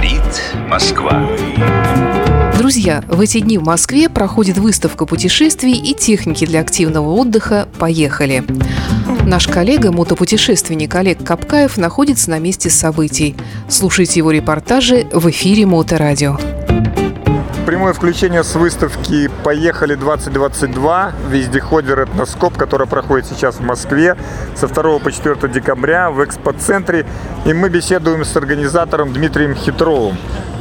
Говорит Москва. Друзья, в эти дни в Москве проходит выставка путешествий и техники для активного отдыха «Поехали». Наш коллега, мотопутешественник Олег Капкаев, находится на месте событий. Слушайте его репортажи в эфире Моторадио прямое включение с выставки «Поехали 2022» вездеходер «Этноскоп», которая проходит сейчас в Москве со 2 по 4 декабря в экспоцентре. И мы беседуем с организатором Дмитрием Хитровым.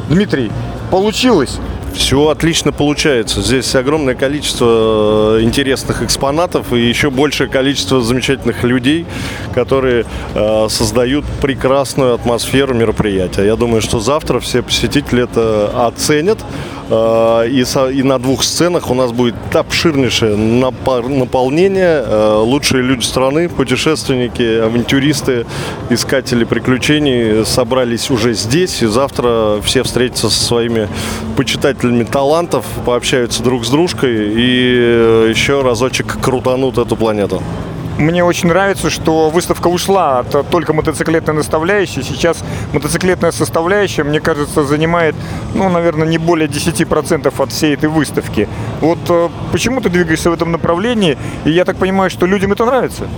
Дмитрий, получилось? Все отлично получается. Здесь огромное количество э, интересных экспонатов и еще большее количество замечательных людей, которые э, создают прекрасную атмосферу мероприятия. Я думаю, что завтра все посетители это оценят. Э, и, и на двух сценах у нас будет обширнейшее наполнение. Э, лучшие люди страны, путешественники, авантюристы, искатели приключений собрались уже здесь. И завтра все встретятся со своими почитателями талантов, пообщаются друг с дружкой и э, еще разочек крутанут эту планету. Мне очень нравится, что выставка ушла от только мотоциклетной наставляющей. Сейчас мотоциклетная составляющая, мне кажется, занимает, ну, наверное, не более 10% от всей этой выставки. Вот э, почему ты двигаешься в этом направлении? И я так понимаю, что людям это нравится?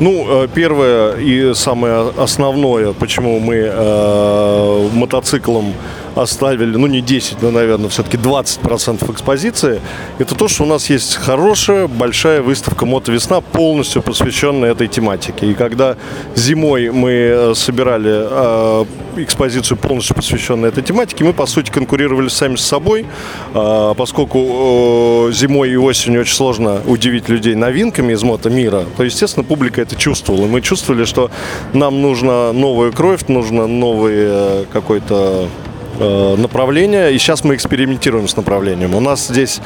Ну, э, первое и самое основное, почему мы э, мотоциклом оставили, ну не 10, но, наверное, все-таки 20% экспозиции, это то, что у нас есть хорошая, большая выставка «Мотовесна», полностью посвященная этой тематике. И когда зимой мы э, собирали э, экспозицию, полностью посвященную этой тематике, мы, по сути, конкурировали сами с собой, э, поскольку э, зимой и осенью очень сложно удивить людей новинками из мотомира, то, естественно, публика это чувствовала. Мы чувствовали, что нам нужна новая кровь, нужно новый э, какой-то Э, направления, и сейчас мы экспериментируем с направлением. У нас здесь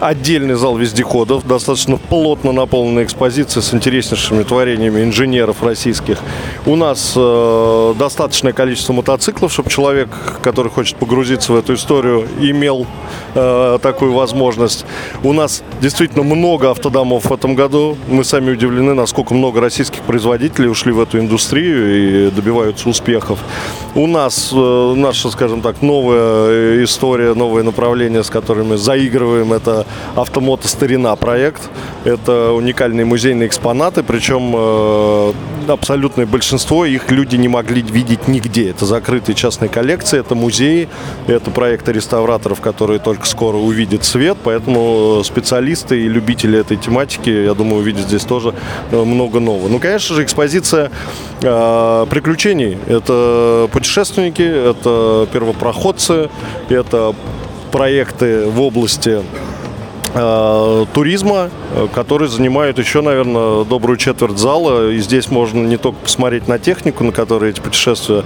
отдельный зал вездеходов, достаточно плотно наполненная экспозиция с интереснейшими творениями инженеров российских. У нас э, достаточное количество мотоциклов, чтобы человек, который хочет погрузиться в эту историю, имел э, такую возможность. У нас действительно много автодомов в этом году. Мы сами удивлены, насколько много российских производителей ушли в эту индустрию и добиваются успехов. У нас э, наша, скажем так, новая история, новое направление, с которым мы заигрываем, это автомото старина проект. Это уникальные музейные экспонаты, причем э, абсолютное большинство их люди не могли видеть нигде. Это закрытые частные коллекции, это музеи, это проекты реставраторов, которые только скоро увидят свет, поэтому специалисты и любители этой тематики, я думаю, увидят здесь тоже э, много нового. Ну, конечно же, экспозиция э, приключений. Это путешественники, это первопроходцы, это проекты в области Э, туризма, э, который занимает еще, наверное, добрую четверть зала. И здесь можно не только посмотреть на технику, на которой эти путешествия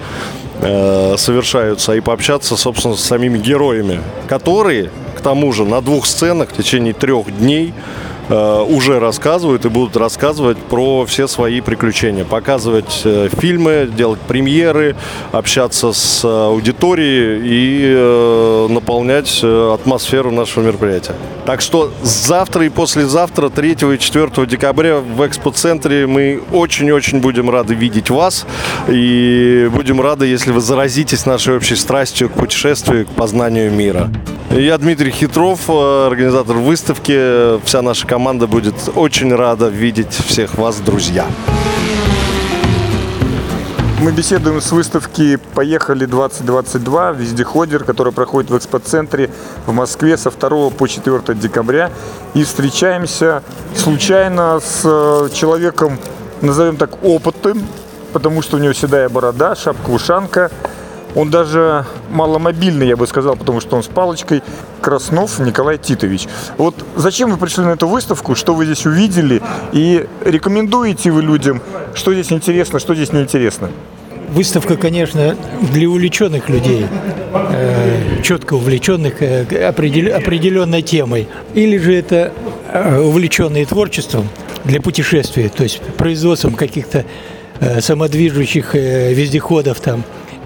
э, совершаются, а и пообщаться, собственно, с самими героями, которые, к тому же, на двух сценах в течение трех дней Э, уже рассказывают и будут рассказывать про все свои приключения, показывать э, фильмы, делать премьеры, общаться с аудиторией и э, наполнять атмосферу нашего мероприятия. Так что завтра и послезавтра, 3 и 4 декабря в экспоцентре мы очень-очень будем рады видеть вас и будем рады, если вы заразитесь нашей общей страстью к путешествию, к познанию мира. Я Дмитрий Хитров, организатор выставки. Вся наша команда будет очень рада видеть всех вас, друзья. Мы беседуем с выставки «Поехали 2022» вездеходер, который проходит в экспоцентре в Москве со 2 по 4 декабря. И встречаемся случайно с э, человеком, назовем так, опытным, потому что у него седая борода, шапка-ушанка – он даже маломобильный, я бы сказал, потому что он с палочкой. Краснов Николай Титович. Вот зачем вы пришли на эту выставку, что вы здесь увидели и рекомендуете вы людям, что здесь интересно, что здесь неинтересно? Выставка, конечно, для увлеченных людей, э, четко увлеченных э, определ, определенной темой. Или же это э, увлеченные творчеством для путешествий, то есть производством каких-то самодвижущих вездеходов там,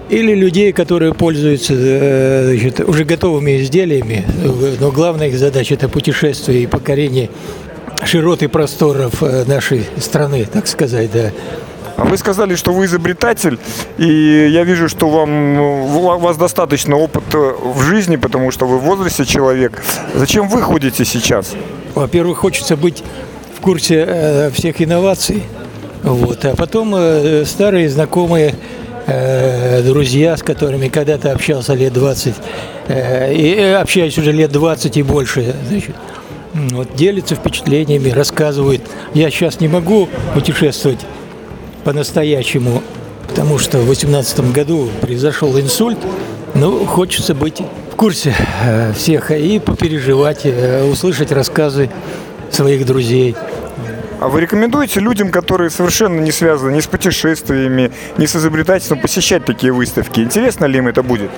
или людей, которые пользуются э, значит, уже готовыми изделиями, но главная их задача – это путешествие и покорение широт и просторов э, нашей страны, так сказать, да. А вы сказали, что вы изобретатель, и я вижу, что вам, у вас достаточно опыта в жизни, потому что вы в возрасте человек. Зачем вы ходите сейчас? Во-первых, хочется быть в курсе э, всех инноваций. Вот. А потом старые знакомые э, друзья, с которыми когда-то общался лет 20, э, и э, общаюсь уже лет 20 и больше, значит, вот, делятся впечатлениями, рассказывают. Я сейчас не могу путешествовать по-настоящему, потому что в 2018 году произошел инсульт. Ну, хочется быть в курсе э, всех и попереживать, э, услышать рассказы своих друзей. А вы рекомендуете людям, которые совершенно не связаны ни с путешествиями, ни с изобретательством, посещать такие выставки? Интересно ли им это будет?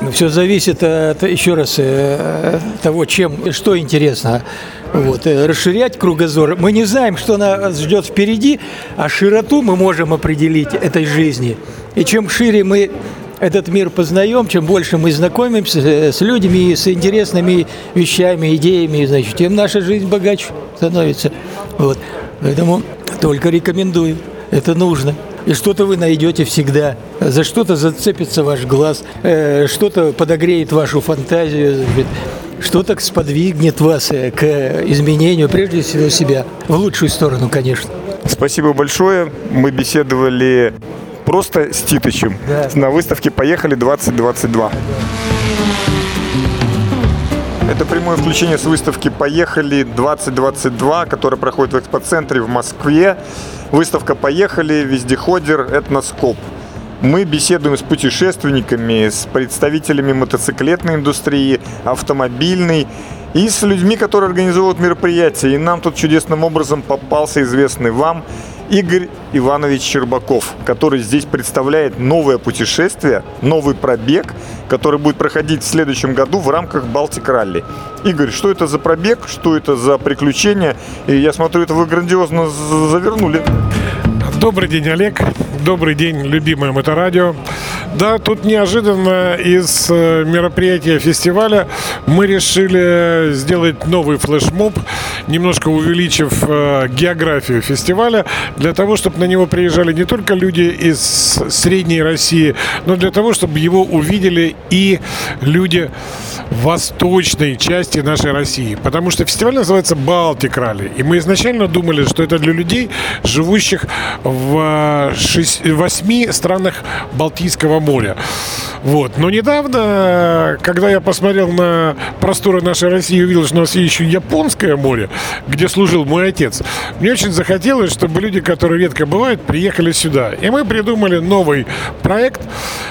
Ну, все зависит от, еще раз, э, того, чем, что интересно. Вот, э, расширять кругозор. Мы не знаем, что нас ждет впереди, а широту мы можем определить этой жизни. И чем шире мы этот мир познаем, чем больше мы знакомимся с людьми, с интересными вещами, идеями, значит, тем наша жизнь богаче становится. Вот. Поэтому только рекомендую. Это нужно. И что-то вы найдете всегда. За что-то зацепится ваш глаз, э, что-то подогреет вашу фантазию, что-то сподвигнет вас э, к изменению, прежде всего себя, в лучшую сторону, конечно. Спасибо большое. Мы беседовали просто с Титычем да. на выставке «Поехали 2022». Это прямое включение с выставки «Поехали 2022», которая проходит в экспоцентре в Москве. Выставка «Поехали», вездеходер, этноскоп. Мы беседуем с путешественниками, с представителями мотоциклетной индустрии, автомобильной и с людьми, которые организовывают мероприятия. И нам тут чудесным образом попался известный вам Игорь Иванович Щербаков, который здесь представляет новое путешествие, новый пробег, который будет проходить в следующем году в рамках Балтик Ралли. Игорь, что это за пробег, что это за приключения? И я смотрю, это вы грандиозно завернули. Добрый день, Олег. Добрый день, любимое моторадио. Да, тут неожиданно из э, мероприятия фестиваля мы решили сделать новый флешмоб, немножко увеличив э, географию фестиваля, для того, чтобы на него приезжали не только люди из Средней России, но для того, чтобы его увидели и люди восточной части нашей России. Потому что фестиваль называется Балтик Ралли. И мы изначально думали, что это для людей, живущих в восьми странах Балтийского моря. Вот. Но недавно, когда я посмотрел на просторы нашей России и увидел, что у нас есть еще Японское море, где служил мой отец, мне очень захотелось, чтобы люди, которые редко бывают, приехали сюда. И мы придумали новый проект.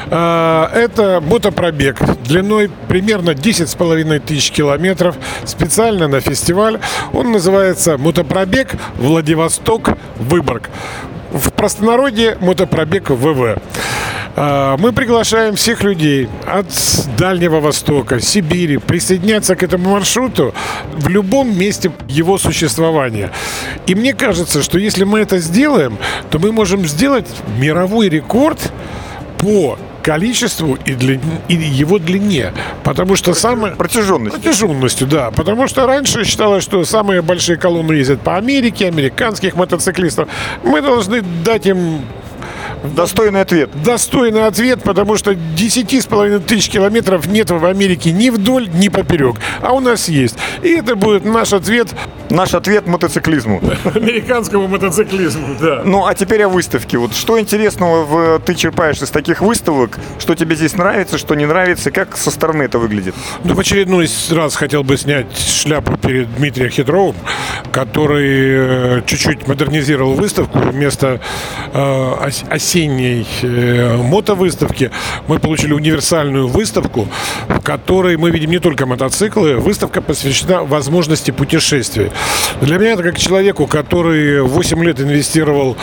А, это мотопробег длиной примерно 10,5 тысяч километров специально на фестиваль. Он называется «Мотопробег Владивосток-Выборг». В простонародье мотопробег ВВ. А, мы приглашаем всех людей от Дальнего Востока, Сибири присоединяться к этому маршруту в любом месте его существования. И мне кажется, что если мы это сделаем, то мы можем сделать мировой рекорд по количеству и, длин, и его длине. Потому что самое... Протяженностью. Протяженностью, да. Потому что раньше считалось, что самые большие колонны ездят по Америке, американских мотоциклистов. Мы должны дать им Достойный ответ. Достойный ответ, потому что 10,5 тысяч километров нет в Америке ни вдоль, ни поперек. А у нас есть. И это будет наш ответ. Наш ответ мотоциклизму. Американскому мотоциклизму, да. Ну, а теперь о выставке. Вот что интересного в, ты черпаешь из таких выставок? Что тебе здесь нравится, что не нравится? Как со стороны это выглядит? Ну, в очередной раз хотел бы снять шляпу перед Дмитрием Хитровым, который э, чуть-чуть модернизировал выставку. Вместо э, осенней э, мотовыставки мы получили универсальную выставку, в которой мы видим не только мотоциклы. Выставка посвящена возможности путешествий. Для меня это как человеку, который 8 лет инвестировал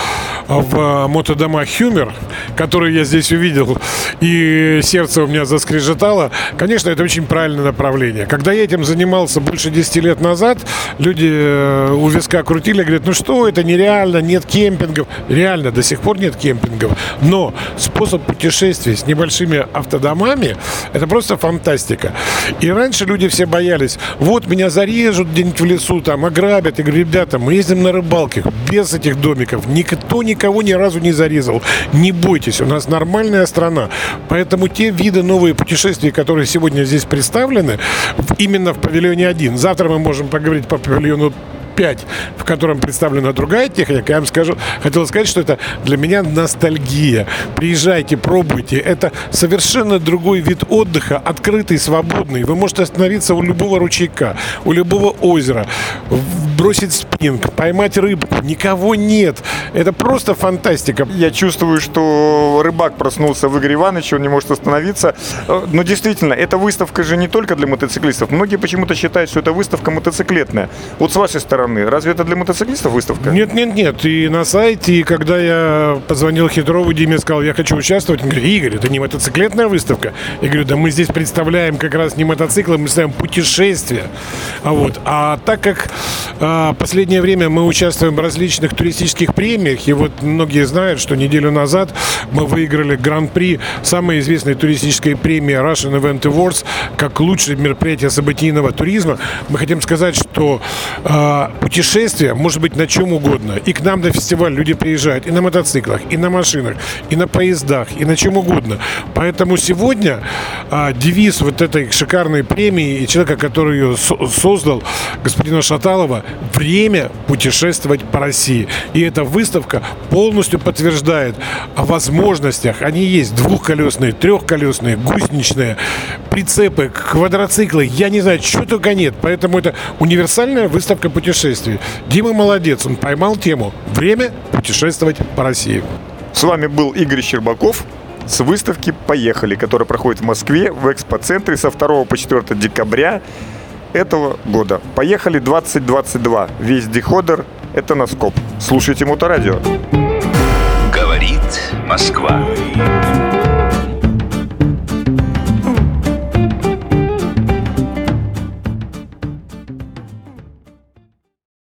в мотодома Хюмер, которые я здесь увидел, и сердце у меня заскрежетало. Конечно, это очень правильное направление. Когда я этим занимался больше 10 лет назад, люди э, у виска крутили, говорят, ну что, это нереально, нет кемпингов. Реально, до сих пор нет кемпингов. Но способ путешествия с небольшими автодомами – это просто фантастика. И раньше люди все боялись, вот меня зарежут где-нибудь в лесу, там, ограбят. Я говорю, ребята, мы ездим на рыбалке без этих домиков. Никто никого ни разу не зарезал. Не бойтесь, у нас нормальная страна. Поэтому те виды новые путешествий, которые сегодня здесь представлены, именно в павильоне 1. Завтра мы можем поговорить по павильону 5, в котором представлена другая техника, я вам скажу, хотел сказать, что это для меня ностальгия. Приезжайте, пробуйте. Это совершенно другой вид отдыха, открытый, свободный. Вы можете остановиться у любого ручейка, у любого озера, бросить спиннинг, поймать рыбку. Никого нет. Это просто фантастика. Я чувствую, что рыбак проснулся в Игоре Ивановиче, он не может остановиться. Э, Но действительно, эта выставка же не только для мотоциклистов. Многие почему-то считают, что это выставка мотоциклетная. Вот с вашей стороны, разве это для мотоциклистов выставка? Нет, нет, нет. И на сайте, и когда я позвонил Хитрову, Диме сказал, я хочу участвовать, он говорит, Игорь, это не мотоциклетная выставка. Я говорю, да мы здесь представляем как раз не мотоциклы, мы представляем путешествия. А, вот. а так как а, последнее время мы участвуем в различных туристических премиях, и вот многие знают, что неделю назад мы выиграли гран-при самой известной туристической премии Russian Event Awards как лучшее мероприятие событийного туризма. Мы хотим сказать, что а, путешествие может быть на чем угодно. И к нам на фестиваль люди приезжают и на мотоциклах, и на машинах, и на поездах, и на чем угодно. Поэтому сегодня а, девиз вот этой шикарной премии и человека, который ее со- создал, господина Шаталова, время путешествовать по России. И эта выставка полностью подтверждает о возможностях. Они есть двухколесные, трехколесные, гусеничные, прицепы, квадроциклы. Я не знаю, что только нет. Поэтому это универсальная выставка путешествий. Дима молодец, он поймал тему «Время путешествовать по России». С вами был Игорь Щербаков с выставки «Поехали», которая проходит в Москве в экспоцентре со 2 по 4 декабря этого года. «Поехали 2022». Весь деходер – это Носкоп. Слушайте Моторадио. Говорит Москва.